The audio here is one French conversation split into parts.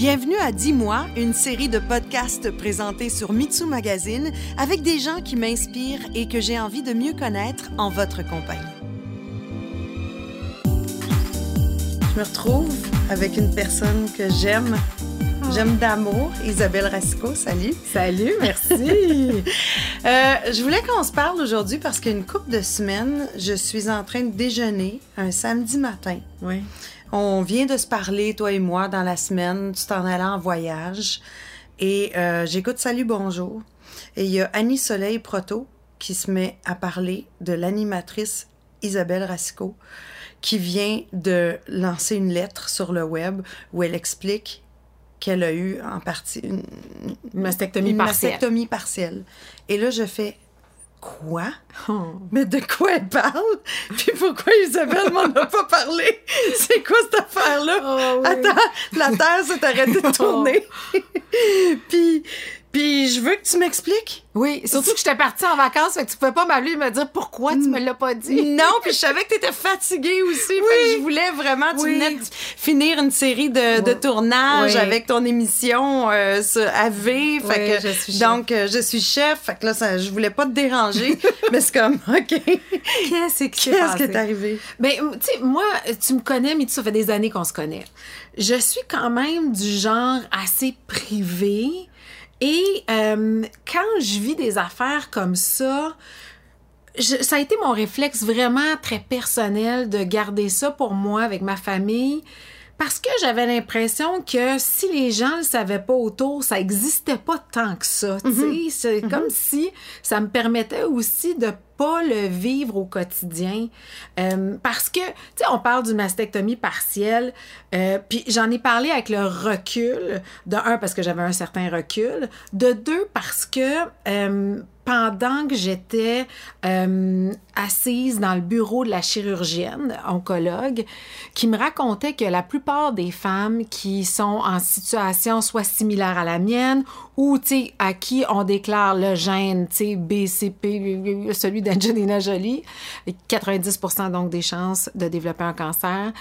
Bienvenue à Dis-moi, une série de podcasts présentés sur Mitsu Magazine avec des gens qui m'inspirent et que j'ai envie de mieux connaître en votre compagnie. Je me retrouve avec une personne que j'aime. J'aime d'amour, Isabelle Rasco. Salut. Salut, merci. euh, je voulais qu'on se parle aujourd'hui parce qu'une couple de semaines, je suis en train de déjeuner un samedi matin. Oui. On vient de se parler, toi et moi, dans la semaine. Tu t'en allais en voyage. Et euh, j'écoute Salut, bonjour. Et il y a Annie Soleil Proto qui se met à parler de l'animatrice Isabelle Rasco qui vient de lancer une lettre sur le web où elle explique qu'elle a eu en partie une, une mastectomie une partielle. mastectomie partielle. Et là, je fais Quoi? Oh. Mais de quoi elle parle? Puis pourquoi Isabelle m'en a pas parlé? C'est quoi cette affaire-là? Oh, oui. Attends, la Terre s'est arrêtée de tourner. puis, puis je veux que tu m'expliques. Oui, surtout que j'étais partie en vacances, fait que tu pouvais pas m'appeler et me dire pourquoi tu me l'as pas dit. Non, puis je savais que tu étais fatiguée aussi. Fait que je voulais vraiment, tu Oui. venais de finir une série de, de Oui. tournages Oui. avec ton émission euh, sur AV. Fait Oui, que, je suis chef. donc, euh, je suis chef. Fait que là, ça, je voulais pas te déranger. mais c'est comme, OK. Qu'est-ce qui s'est Qu'est-ce qui est arrivé? Ben, tu sais, moi, tu me connais, mais ça fait des années qu'on se connaît. Je suis quand même du genre assez privé. Et euh, quand je vis des affaires comme ça, ça a été mon réflexe vraiment très personnel de garder ça pour moi avec ma famille. Parce que j'avais l'impression que si les gens le savaient pas autour, ça existait pas tant que ça. sais. C'est comme si ça me permettait aussi de pas le vivre au quotidien. Euh, parce que, tu sais, on parle d'une mastectomie partielle, euh, puis j'en ai parlé avec le recul, de un, parce que j'avais un certain recul, de deux, parce que euh, pendant que j'étais euh, assise dans le bureau de la chirurgienne oncologue, qui me racontait que la plupart des femmes qui sont en situation soit similaire à la mienne ou à qui on déclare le gène BCP celui d'Angelina Jolie 90% donc des chances de développer un cancer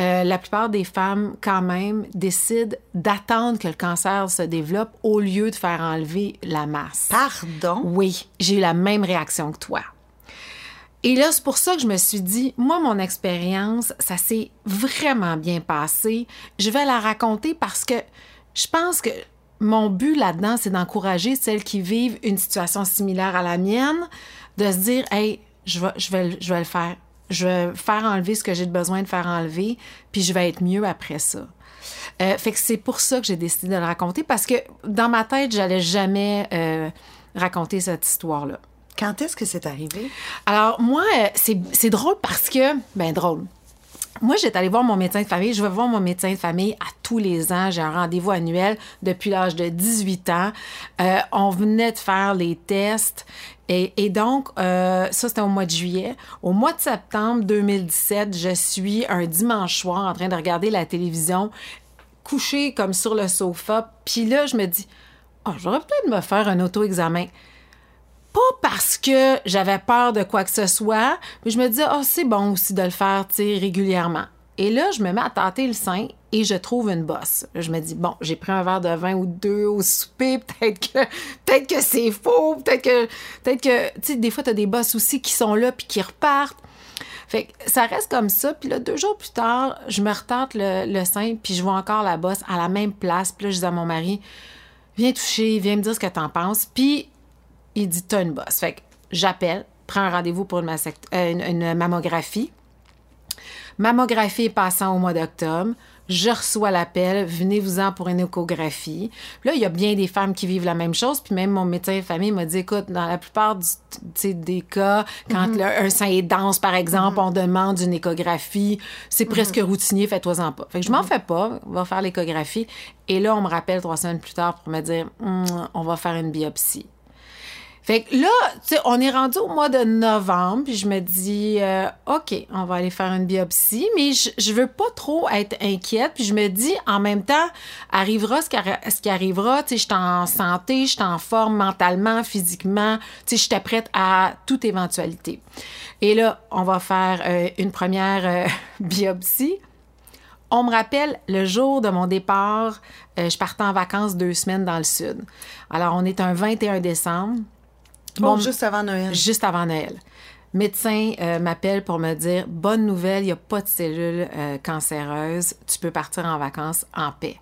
euh, la plupart des femmes quand même décident d'attendre que le cancer se développe au lieu de faire enlever la masse Pardon? oui, j'ai eu la même réaction que toi. Et là, c'est pour ça que je me suis dit, moi, mon expérience, ça s'est vraiment bien passé. Je vais la raconter parce que je pense que mon but là-dedans, c'est d'encourager celles qui vivent une situation similaire à la mienne, de se dire, hey, je vais, le faire. Je vais faire enlever ce que j'ai besoin de faire enlever, puis je vais être mieux après ça. Euh, fait que c'est pour ça que j'ai décidé de le raconter parce que dans ma tête, j'allais jamais euh, raconter cette histoire-là. Quand est-ce que c'est arrivé? Alors, moi, euh, c'est drôle parce que, ben drôle. Moi, j'étais allée voir mon médecin de famille. Je vais voir mon médecin de famille à tous les ans. J'ai un rendez-vous annuel depuis l'âge de 18 ans. Euh, on venait de faire les tests. Et, et donc, euh, ça, c'était au mois de juillet. Au mois de septembre 2017, je suis un dimanche soir en train de regarder la télévision, couchée comme sur le sofa. Puis là, je me dis, oh, j'aurais peut-être me faire un auto-examen pas parce que j'avais peur de quoi que ce soit, mais je me disais, oh, c'est bon aussi de le faire, tu sais, régulièrement. Et là, je me mets à tâter le sein et je trouve une bosse. Je me dis, bon, j'ai pris un verre de vin ou deux au souper, peut-être que, peut-être que c'est faux, peut-être que, peut-être que, tu sais, des fois, t'as des bosses aussi qui sont là puis qui repartent. Fait que ça reste comme ça. Puis là, deux jours plus tard, je me retente le, le sein, puis je vois encore la bosse à la même place. Puis là, je dis à mon mari, viens toucher, viens me dire ce que t'en penses. Puis il dit t'as une bosse. Fait que j'appelle, prends un rendez-vous pour une, massect- euh, une- une mammographie. Mammographie passant au mois d'octobre. Je reçois l'appel, venez-vous-en pour une échographie. Puis là, il y a bien des femmes qui vivent la même chose. Puis même mon médecin de famille m'a dit, écoute, dans la plupart du- des cas, quand le- un sein est dense, par exemple, on demande une échographie. C'est presque routinier, fais-toi-en pas. Fait que je m'en fais pas, on va faire l'échographie. Et là, on me rappelle trois semaines plus tard pour me dire, Hum, on va faire une biopsie. Fait que là, tu sais, on est rendu au mois de novembre, puis je me dis, euh, OK, on va aller faire une biopsie, mais je, veux pas trop être inquiète, puis je me dis, en même temps, arrivera ce qui, arrivera, tu sais, je suis en santé, je suis en forme mentalement, physiquement, tu sais, j'étais prête à toute éventualité. Et là, on va faire euh, une première euh, biopsie. On me rappelle le jour de mon départ, je partais en vacances deux semaines dans le sud. Alors, on est un 21 décembre. Bon, juste avant Noël. Juste avant Noël. Médecin euh, m'appelle pour me dire Bonne nouvelle, il n'y a pas de cellules euh, cancéreuses. Tu peux partir en vacances en paix.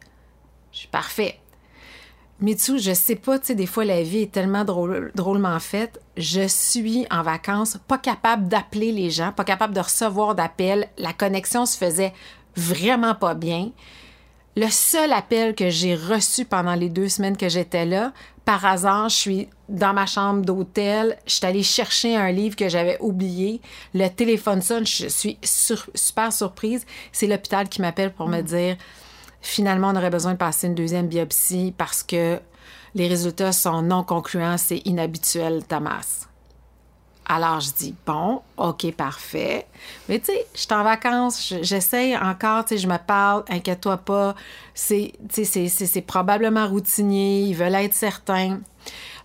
Je suis parfait. Mitsu, je sais pas, tu sais, des fois, la vie est tellement drôle, drôlement faite. Je suis en vacances, pas capable d'appeler les gens, pas capable de recevoir d'appels. La connexion se faisait vraiment pas bien. Le seul appel que j'ai reçu pendant les deux semaines que j'étais là, par hasard, je suis dans ma chambre d'hôtel, je suis allée chercher un livre que j'avais oublié. Le téléphone sonne, je suis super surprise. C'est l'hôpital qui m'appelle pour me dire finalement, on aurait besoin de passer une deuxième biopsie parce que les résultats sont non concluants, c'est inhabituel ta masse. Alors, je dis, bon, OK, parfait. Mais tu sais, je suis en vacances, j'essaye encore, tu sais, je me parle, inquiète-toi pas. C'est probablement routinier, ils veulent être certains.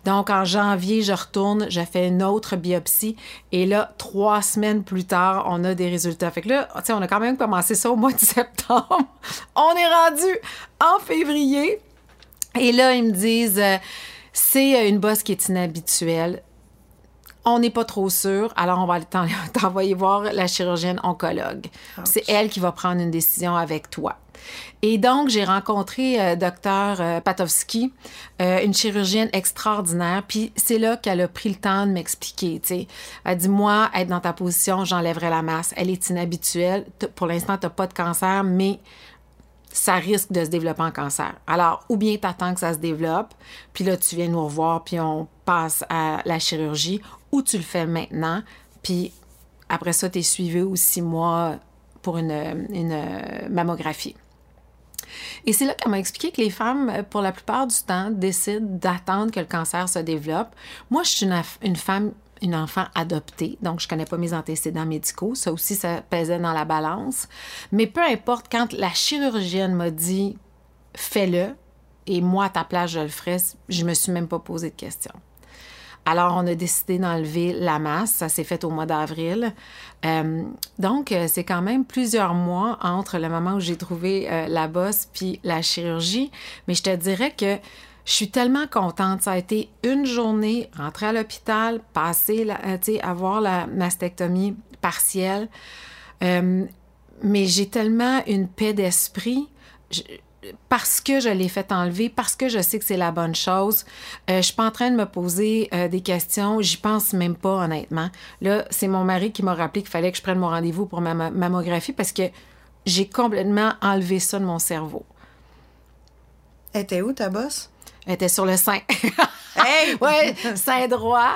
Donc, en janvier, je retourne, je fais une autre biopsie. Et là, trois semaines plus tard, on a des résultats. Fait que là, tu sais, on a quand même commencé ça au mois de septembre. on est rendu en février. Et là, ils me disent, euh, c'est une bosse qui est inhabituelle on n'est pas trop sûr, alors on va t'envoyer voir la chirurgienne oncologue. C'est elle qui va prendre une décision avec toi. Et donc, j'ai rencontré euh, docteur euh, Patowski, euh, une chirurgienne extraordinaire, puis c'est là qu'elle a pris le temps de m'expliquer, tu sais. Elle dit, moi, être dans ta position, j'enlèverai la masse. Elle est inhabituelle. Pour l'instant, tu n'as pas de cancer, mais ça risque de se développer en cancer. Alors, ou bien tu attends que ça se développe, puis là, tu viens nous revoir, puis on passe à la chirurgie, ou tu le fais maintenant, puis après ça, tu es suivi ou six mois pour une, une mammographie. Et c'est là qu'elle m'a expliqué que les femmes, pour la plupart du temps, décident d'attendre que le cancer se développe. Moi, je suis une, une femme une enfant adoptée, donc je connais pas mes antécédents médicaux. Ça aussi, ça pesait dans la balance. Mais peu importe, quand la chirurgienne m'a dit fais-le, et moi, à ta place, je le ferai, je me suis même pas posé de questions. Alors, on a décidé d'enlever la masse. Ça s'est fait au mois d'avril. Euh, donc, euh, c'est quand même plusieurs mois entre le moment où j'ai trouvé euh, la bosse puis la chirurgie. Mais je te dirais que je suis tellement contente. Ça a été une journée, rentrer à l'hôpital, passer, la, avoir la mastectomie partielle. mais j'ai tellement une paix d'esprit parce que je l'ai fait enlever, parce que je sais que c'est la bonne chose. Euh, je suis pas en train de me poser euh, des questions. J'y pense même pas, honnêtement. Là, c'est mon mari qui m'a rappelé qu'il fallait que je prenne mon rendez-vous pour ma mammographie parce que j'ai complètement enlevé ça de mon cerveau. Elle était où, ta bosse? Elle était sur le sein. hey! oui, sein droit,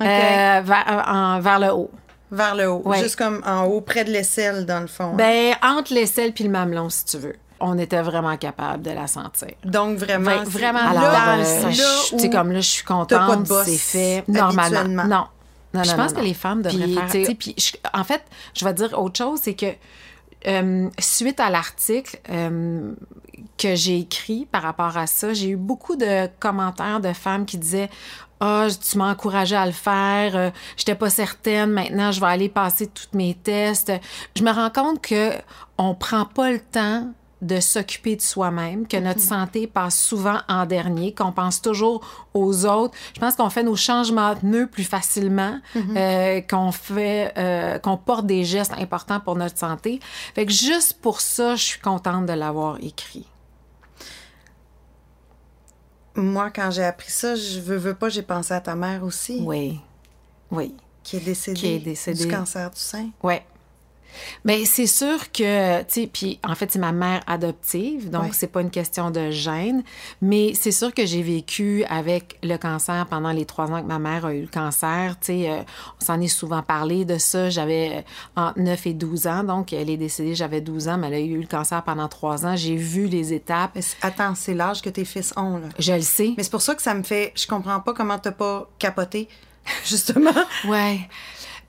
euh, vers, vers le haut. Vers le haut. Juste comme en haut, près de l'aisselle, dans le fond. Hein. Ben, entre l'aisselle puis le mamelon, si tu veux on était vraiment capable de la sentir. Donc vraiment, vraiment Alors, là, euh, comme là, je suis contente, c'est fait normalement. Non. Non, je pense que les femmes devraient faire. Puis, en fait, je vais dire autre chose, c'est que euh, suite à l'article euh, que j'ai écrit par rapport à ça, j'ai eu beaucoup de commentaires de femmes qui disaient ah, tu m'as encouragé à le faire, euh, j'étais pas certaine, maintenant je vais aller passer tous mes tests. Je me rends compte que on prend pas le temps de s'occuper de soi-même, que notre mhm. santé passe souvent en dernier, qu'on pense toujours aux autres. Je pense qu'on fait nos changements de nœuds plus facilement, mhm. euh, qu'on fait, euh, qu'on porte des gestes importants pour notre santé. Fait que juste pour ça, je suis contente de l'avoir écrit. Moi, quand j'ai appris ça, je veux, veux pas, j'ai pensé à ta mère aussi. Oui, oui. Qui est décédée, qui est décédée. du cancer du sein. Oui, mais c'est sûr que, tu sais, puis en fait, c'est ma mère adoptive, donc c'est pas une question de gêne, mais c'est sûr que j'ai vécu avec le cancer pendant les trois ans que ma mère a eu le cancer. Tu sais, euh, on s'en est souvent parlé de ça. J'avais euh, entre 9 et 12 ans, donc elle est décédée, j'avais 12 ans, mais elle a eu le cancer pendant trois ans. J'ai vu les étapes. attends, c'est l'âge que tes fils ont, là. Je le sais. Mais c'est pour ça que ça me fait. Je comprends pas comment t'as pas capoté, justement. ouais.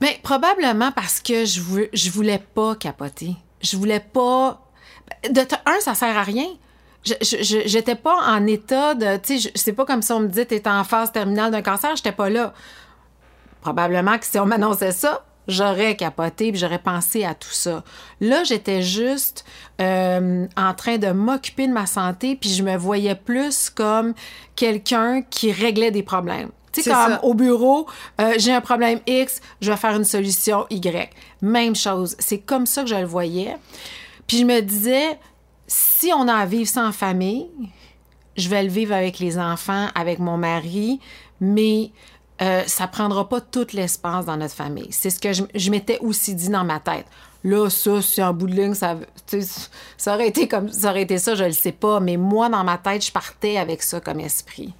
Mais probablement parce que je, veux, je voulais pas capoter. Je voulais pas. De un, ça sert à rien. Je j'étais pas en état de. Tu sais, c'est pas comme si on me disait t'es en phase terminale d'un cancer, j'étais pas là. Probablement que si on m'annonçait ça, j'aurais capoté, puis j'aurais pensé à tout ça. Là, j'étais juste euh, en train de m'occuper de ma santé, puis je me voyais plus comme quelqu'un qui réglait des problèmes. Tu sais, comme ça. au bureau, euh, j'ai un problème X, je vais faire une solution Y. Même chose. C'est comme ça que je le voyais. Puis je me disais, si on a à vivre ça en famille, je vais le vivre avec les enfants, avec mon mari, mais euh, ça prendra pas tout l'espace dans notre famille. C'est ce que je, je m'étais aussi dit dans ma tête. Là, ça, si en bout de ligne, ça aurait été comme ça aurait été ça, je le sais pas. Mais moi, dans ma tête, je partais avec ça comme esprit.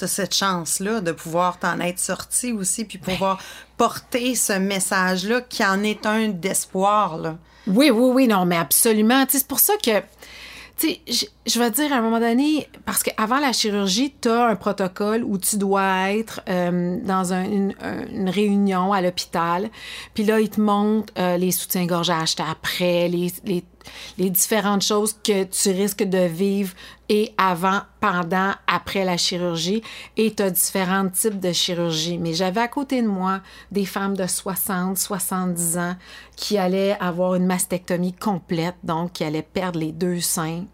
Tu as cette chance-là de pouvoir t'en être sorti aussi, puis pouvoir porter ce message-là qui en est un d'espoir. Oui, oui, oui, non, mais absolument. C'est pour ça que, tu sais, je, vais dire à un moment donné, parce qu'avant la chirurgie, tu as un protocole où tu dois être euh, dans un- une, un- une réunion à l'hôpital. Puis là, ils te montrent euh, les soutiens-gorge à acheter après, les, les différentes choses que tu risques de vivre et avant, pendant, après la chirurgie. Et tu as différents types de chirurgie. Mais j'avais à côté de moi des femmes de 60, 70 ans qui allaient avoir une mastectomie complète, donc qui allaient perdre les deux seins.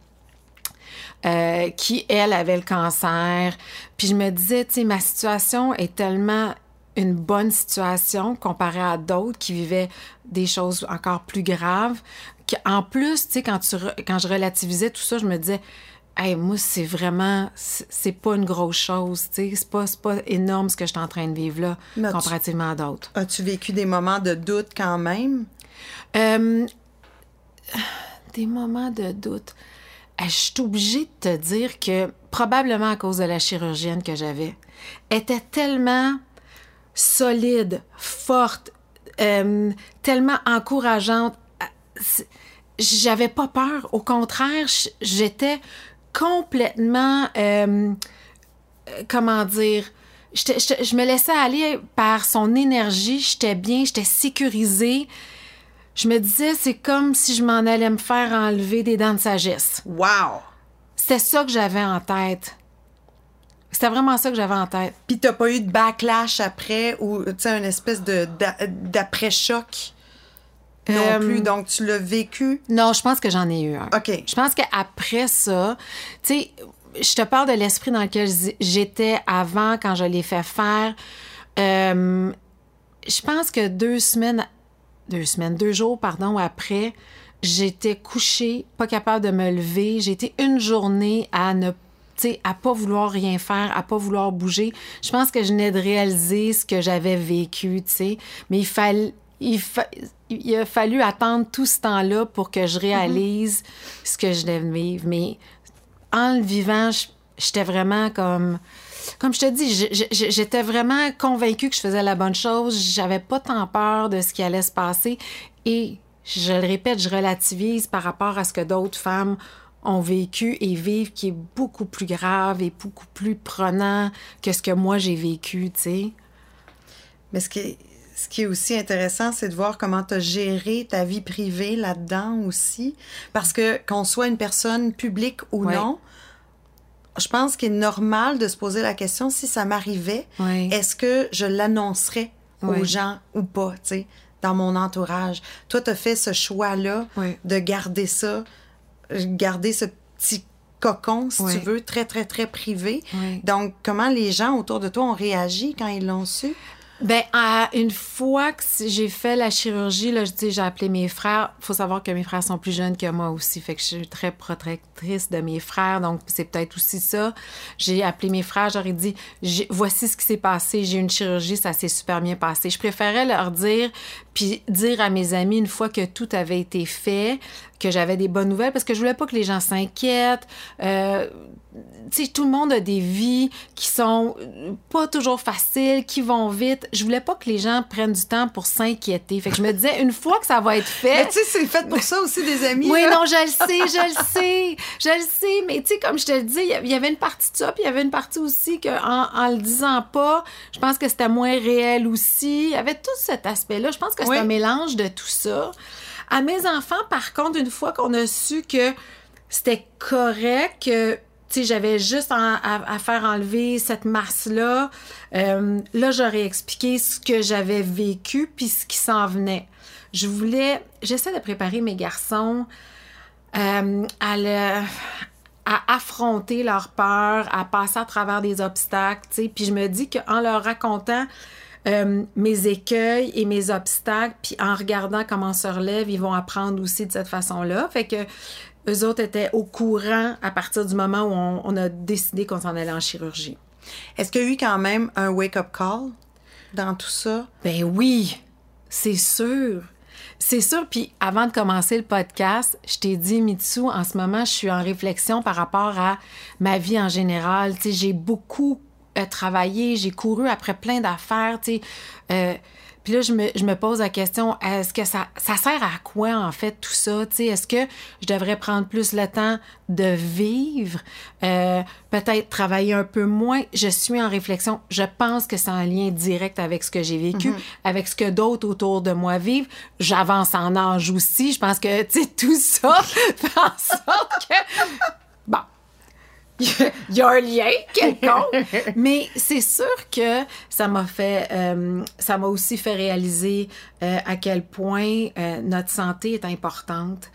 Euh, qui, elle, avait le cancer. Puis je me disais, tu sais, ma situation est tellement une bonne situation comparée à d'autres qui vivaient des choses encore plus graves. En plus, tu sais, quand, tu quand je relativisais tout ça, je me disais, hey, moi, c'est vraiment, c'est pas une grosse chose, tu sais, c'est pas, pas énorme ce que je suis en train de vivre là, Mais tu- comparativement à d'autres. As-tu vécu des moments de doute quand même? Euh, des moments de doute. Euh, Je suis obligée de te dire que, probablement à cause de la chirurgienne que j'avais, était tellement solide, forte, euh, tellement encourageante. C'est- J'avais pas peur. Au contraire, j'étais complètement, euh, euh, comment dire, je me laissais aller par son énergie. J'étais bien, j'étais sécurisée. Je me disais, c'est comme si je m'en allais me faire enlever des dents de sagesse. Wow! C'était ça que j'avais en tête. C'était vraiment ça que j'avais en tête. Puis t'as pas eu de backlash après ou, tu sais, une espèce de d'après-choc? Non Euh, plus. Donc, tu l'as vécu? Non, je pense que j'en ai eu un. OK. Je pense qu'après ça, tu sais, je te parle de l'esprit dans lequel j'étais avant, quand je l'ai fait faire. Euh, je pense que deux semaines, deux semaines, deux jours, pardon, après, j'étais couchée, pas capable de me lever. J'ai été une journée à ne tu sais, à pas vouloir rien faire, à pas vouloir bouger. Je pense que je venais de réaliser ce que j'avais vécu, tu sais. Mais il fallait, il, fa- il a fallu attendre tout ce temps-là pour que je réalise ce que je devais vivre. Mais en le vivant, j'étais vraiment comme... Comme je te dis, j'étais vraiment convaincue que je faisais la bonne chose. J'avais pas tant peur de ce qui allait se passer. Et je le répète, je relativise par rapport à ce que d'autres femmes ont vécu et vivent, qui est beaucoup plus grave et beaucoup plus prenant que ce que moi j'ai vécu, tu sais. Mais ce qui est, ce qui est aussi intéressant, c'est de voir comment tu as géré ta vie privée là-dedans aussi. Parce que qu'on soit une personne publique ou Ouais. non, je pense qu'il est normal de se poser la question si ça m'arrivait, est-ce que je l'annoncerais aux gens ou pas, tu sais, dans mon entourage? Toi, tu as fait ce choix-là de garder ça, garder ce petit cocon, si tu veux, très, très, très privé. Donc, comment les gens autour de toi ont réagi quand ils l'ont su? Ben, à une fois que j'ai fait la chirurgie, là, je dis, j'ai appelé mes frères. faut savoir que mes frères sont plus jeunes que moi aussi, fait que je suis très protectrice de mes frères, donc c'est peut-être aussi ça. J'ai appelé mes frères, j'aurais dit, voici ce qui s'est passé, j'ai eu une chirurgie, ça s'est super bien passé. Je préférais leur dire, puis dire à mes amis une fois que tout avait été fait, que j'avais des bonnes nouvelles, parce que je voulais pas que les gens s'inquiètent. Euh, tu sais, tout le monde a des vies qui sont euh, pas toujours faciles, qui vont vite. Je voulais pas que les gens prennent du temps pour s'inquiéter. Fait que je me disais, une fois que ça va être Mais fait. tu sais, c'est fait pour ça aussi, des amis. Oui, là. non, je le sais, je le sais, je le sais, mais tu sais, comme je te le dis, il y a- il y avait une partie de ça, puis il y avait une partie aussi que en, en le disant pas, je pense que c'était moins réel aussi. Il y avait tout cet aspect-là. Je pense que c'est Oui. un mélange de tout ça. À mes enfants, par contre, une fois qu'on a su que c'était correct, que sais, j'avais juste à, faire enlever cette masse-là. Euh, là, j'aurais expliqué ce que j'avais vécu puis ce qui s'en venait. Je voulais, j'essaie de préparer mes garçons euh, à, affronter leur peur, à passer à travers des obstacles, tu sais. Puis je me dis qu'en leur racontant euh, mes écueils et mes obstacles, puis en regardant comment se relève, ils vont apprendre aussi de cette façon-là. Fait que eux autres étaient au courant à partir du moment où on, a décidé qu'on s'en allait en chirurgie. Est-ce qu'il y a eu quand même un wake-up call dans tout ça? Ben oui, c'est sûr. C'est sûr, puis avant de commencer le podcast, je t'ai dit, Mitsu, en ce moment, je suis en réflexion par rapport à ma vie en général. Tu sais, j'ai beaucoup euh, travaillé, j'ai couru après plein d'affaires, tu sais. Euh, puis là, je me, pose la question, est-ce que ça, ça sert à quoi, en fait, tout ça? Est-ce que je devrais prendre plus le temps de vivre, euh, peut-être travailler un peu moins? Je suis en réflexion. Je pense que c'est un lien direct avec ce que j'ai vécu, mm-hmm. avec ce que d'autres autour de moi vivent. J'avance en âge aussi. Je pense que, tu sais, tout ça fait en sorte que... Il y a un lien quelconque. Mais c'est sûr que ça m'a fait, euh, ça m'a aussi fait réaliser euh, à quel point euh, notre santé est importante.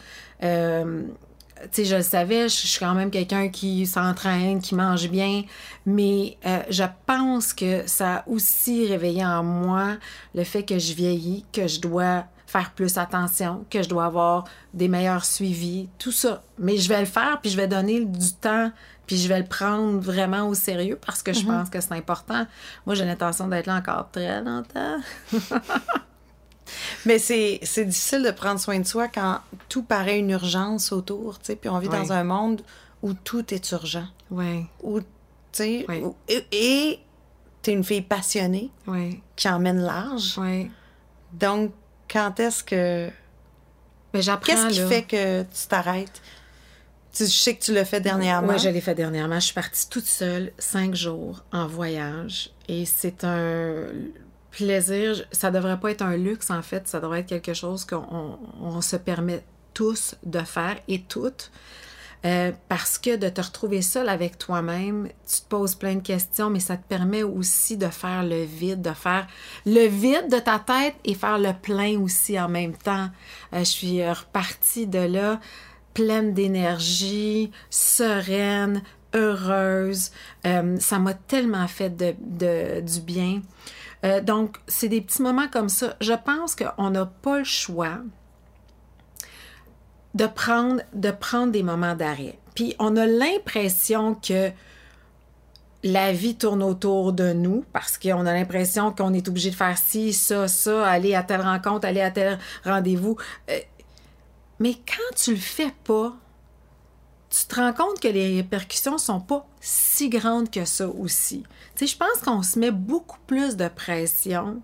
Tu sais, je le savais, je suis quand même quelqu'un qui s'entraîne, qui mange bien, mais je pense que ça a aussi réveillé en moi le fait que je vieillis, que je dois faire plus attention, que je dois avoir des meilleurs suivis, tout ça. Mais je vais le faire, puis je vais donner du temps puis je vais le prendre vraiment au sérieux parce que je mhm. pense que c'est important. Moi, j'ai l'intention d'être là encore très longtemps. Mais c'est, difficile de prendre soin de soi quand tout paraît une urgence autour, tu sais, puis on vit dans un monde où tout est urgent. Oui. Où, tu sais, et tu es une fille passionnée qui emmène large. Oui. Donc, quand est-ce que... Mais ben, j'apprends, Qu'est-ce qui fait que tu t'arrêtes? Tu, je sais que tu l'as fait dernièrement. Oui, je l'ai fait dernièrement. Je suis partie toute seule, cinq jours, en voyage. Et c'est un plaisir. Ça devrait pas être un luxe, en fait. Ça devrait être quelque chose qu'on se permet tous de faire et toutes. Euh, parce que de te retrouver seule avec toi-même, tu te poses plein de questions, mais ça te permet aussi de faire le vide, de faire le vide de ta tête et faire le plein aussi en même temps. Euh, je suis repartie de là pleine d'énergie, sereine, heureuse. Euh, ça m'a tellement fait de, du bien. Euh, donc, c'est des petits moments comme ça. Je pense qu'on n'a pas le choix de prendre, de prendre des moments d'arrêt. Puis, on a l'impression que la vie tourne autour de nous parce qu'on a l'impression qu'on est obligé de faire ci, ça, ça, aller à telle rencontre, aller à tel rendez-vous. Euh, mais quand tu le fais pas, tu te rends compte que les répercussions sont pas si grandes que ça aussi. Tu sais, je pense qu'on se met beaucoup plus de pression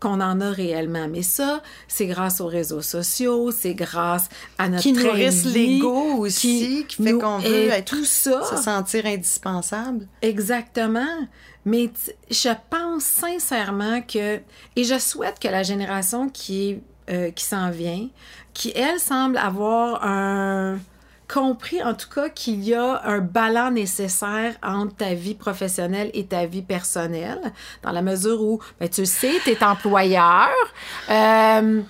qu'on en a réellement. Mais ça, c'est grâce aux réseaux sociaux, c'est grâce à notre Qui nourrissent l'ego aussi, qui, fait qu'on veut être, tout ça. se sentir indispensable. Exactement. Mais je pense sincèrement que, et je souhaite que la génération qui euh, qui s'en vient, qui, elle, semble avoir un compris en tout cas qu'il y a un balance nécessaire entre ta vie professionnelle et ta vie personnelle, dans la mesure où, ben, tu sais, tu es employeur. Euh,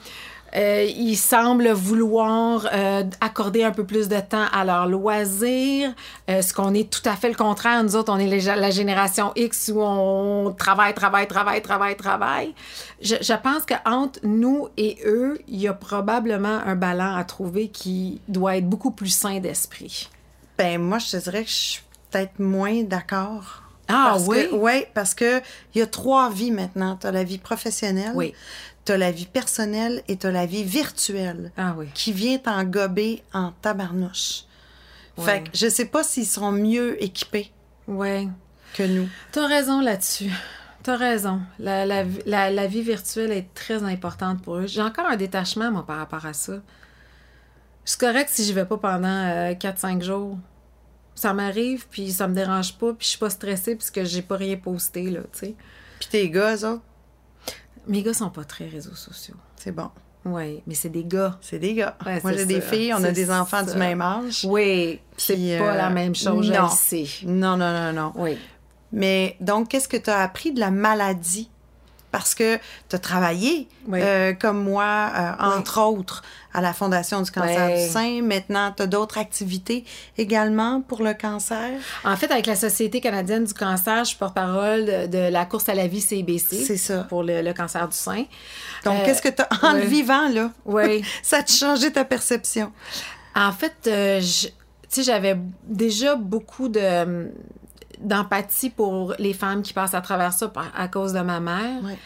euh, ils semblent vouloir euh, accorder un peu plus de temps à leurs loisirs, euh, ce qu'on est tout à fait le contraire. Nous autres, on est la génération X où on travaille, travaille, travaille, travaille, travaille. Je, je pense qu'entre nous et eux, il y a probablement un ballon à trouver qui doit être beaucoup plus sain d'esprit. Ben moi, je te dirais que je suis peut-être moins d'accord. Ah oui? Oui, parce que il y a trois vies maintenant. Tu as la vie professionnelle, oui t'as la vie personnelle et t'as la vie virtuelle ah oui. qui vient t'engober en tabarnouche. Fait que je sais pas s'ils seront mieux équipés ouais. que nous. T'as raison là-dessus. T'as raison. La, la, la, vie virtuelle est très importante pour eux. J'ai encore un détachement, moi, par rapport à ça. C'est correct si je vais pas pendant 4-5 euh, jours. Ça m'arrive, puis ça me dérange pas, puis je suis pas stressée puisque j'ai pas rien posté, là, tu sais. Puis tes gars, ça? Mes gars sont pas très réseaux sociaux. C'est bon. Oui, mais c'est des gars. C'est des gars. Moi, j'ai des filles, on a des enfants du même âge. Oui. C'est pas euh, la même chose, je non. le sais. Non, non, non, non. Oui. Mais donc, qu'est-ce que tu as appris de la maladie? Parce que tu as travaillé, Oui. euh, comme moi, euh, entre autres, à la Fondation du cancer du sein. Maintenant, tu as d'autres activités également pour le cancer? En fait, avec la Société canadienne du cancer, je suis porte-parole de, la course à la vie CIBC. C'est ça. Pour le, le cancer du sein. Donc, Euh, qu'est-ce que tu as, en le vivant, là, Oui. ça a changé ta perception? En fait, tu sais, j'avais déjà beaucoup de d'empathie pour les femmes qui passent à travers ça à cause de ma mère. Ouais.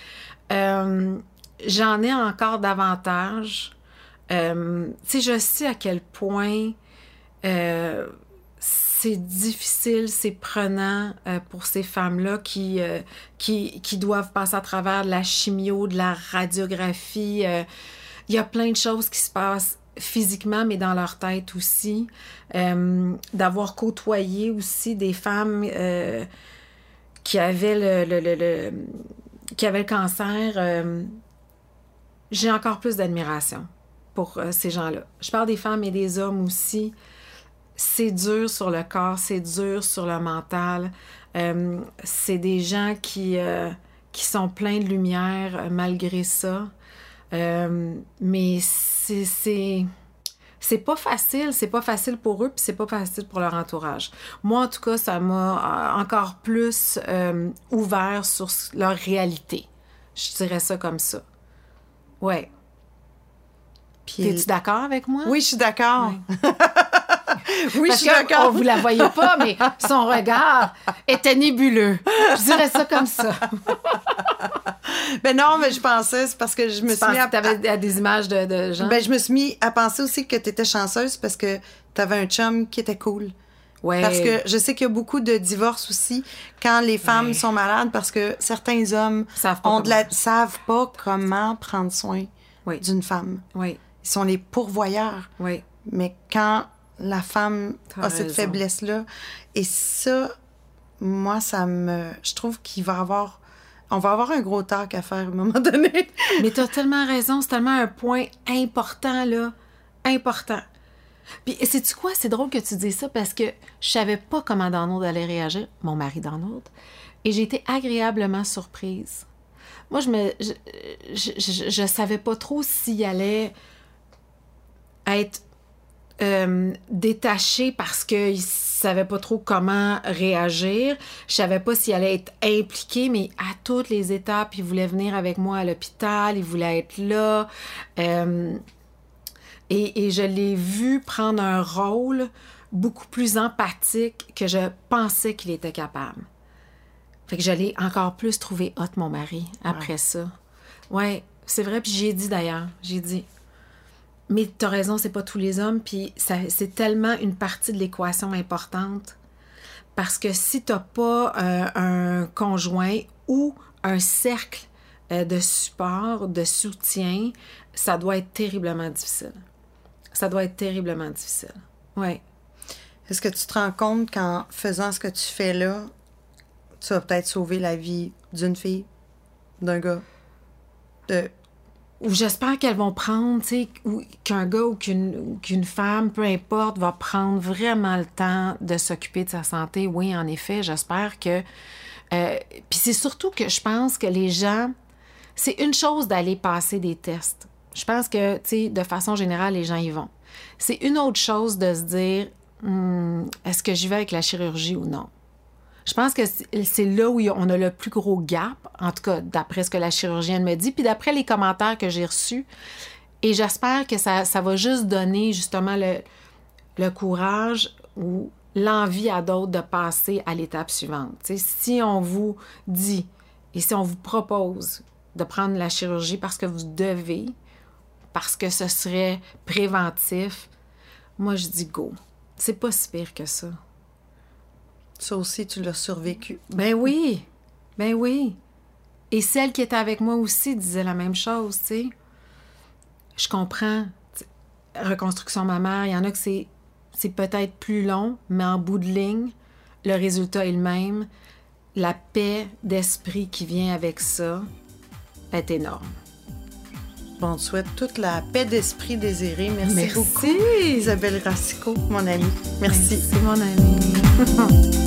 Euh, J'en ai encore davantage. Euh, tu sais, je sais à quel point euh, c'est difficile, c'est prenant euh, pour ces femmes-là qui, euh, qui, qui doivent passer à travers de la chimio, de la radiographie. euh, il y a plein de choses qui se passent physiquement, mais dans leur tête aussi. Euh, D'avoir côtoyé aussi des femmes euh, qui avaient le, le, le- qui avaient le cancer. euh, J'ai encore plus d'admiration pour ces gens-là. Je parle des femmes et des hommes aussi. C'est dur sur le corps, c'est dur sur le mental. C'est des gens qui, qui sont pleins de lumière malgré ça. Euh, mais c'est c'est pas facile, c'est pas facile pour eux, puis c'est pas facile pour leur entourage. Moi, en tout cas, ça m'a euh, encore plus euh, ouvert sur leur réalité. Je dirais ça comme ça. Ouais. Puis- T'es-tu d'accord avec moi? Oui, je suis d'accord. oui, je Parce suis d'accord. vous la voyait pas, mais son regard était nébuleux. Je dirais ça comme ça. Ben non, mais je pensais, c'est parce que je me Tu suis mis à... que t'avais des images de, de gens? Ben, je me suis mis à penser aussi que tu étais chanceuse parce que tu avais un chum qui était cool. ouais. Parce que je sais qu'il y a beaucoup de divorces aussi quand les femmes Ouais. sont malades parce que certains hommes Savent pas de la... savent pas comment prendre soin Oui. d'une femme. Oui, Ils sont les pourvoyeurs. oui. Mais quand la femme T'as a cette faiblesse-là, et ça, moi, ça me. Je trouve qu'il va avoir. On va avoir un gros talk à faire à un moment donné. Mais tu as tellement raison, c'est tellement un point important, là. Important. Puis, sais-tu quoi? C'est drôle que tu dises ça parce que je savais pas comment Donald allait réagir, mon mari Donald, et j'ai été agréablement surprise. Moi, je me. Je, je, je- je savais pas trop s'il allait être euh, détaché parce qu'il savait pas trop comment réagir. Je savais pas s'il allait être impliqué, mais à toutes les étapes, il voulait venir avec moi à l'hôpital, il voulait être là. Euh, et, et je l'ai vu prendre un rôle beaucoup plus empathique que je pensais qu'il était capable. Fait que je l'ai encore plus trouvé hot, mon mari, après ça. Ouais, c'est vrai, puis j'ai dit d'ailleurs, j'ai dit. Mais t'as raison, c'est pas tous les hommes, puis c'est tellement une partie de l'équation importante. Parce que si t'as pas euh, un conjoint ou un cercle euh, de support, de soutien, ça doit être terriblement difficile. Ça doit être terriblement difficile. Ouais. Est-ce que tu te rends compte qu'en faisant ce que tu fais là, tu vas peut-être sauver la vie d'une fille, d'un gars, de. J'espère qu'elles vont prendre, tu sais, qu'un gars ou qu'une ou qu'une femme, peu importe, va prendre vraiment le temps de s'occuper de sa santé. Oui, en effet, j'espère que. euh, Puis c'est surtout que je pense que les gens. C'est une chose d'aller passer des tests. Je pense que, tu sais, de façon générale, les gens y vont. C'est une autre chose de se dire Hmm, est-ce que j'y vais avec la chirurgie ou non? Je pense que c'est là où on a le plus gros gap, en tout cas d'après ce que la chirurgienne me dit, puis d'après les commentaires que j'ai reçus. Et j'espère que ça, ça va juste donner justement le, courage ou l'envie à d'autres de passer à l'étape suivante. Si on vous dit et si on vous propose de prendre la chirurgie parce que vous devez, parce que ce serait préventif, moi je dis go. C'est pas si pire que ça. Ça aussi, tu l'as survécu. Ben oui, ben oui. Et celle qui était avec moi aussi disait la même chose, tu sais. Je comprends. Tu sais, Reconstruction mammaire, il y en a que c'est, c'est peut-être plus long, mais en bout de ligne, le résultat est le même. La paix d'esprit qui vient avec ça est énorme. On te souhaite toute la paix d'esprit désirée. Merci, Merci. beaucoup, Isabelle Racicot, mon amie. Merci. C'est mon ami.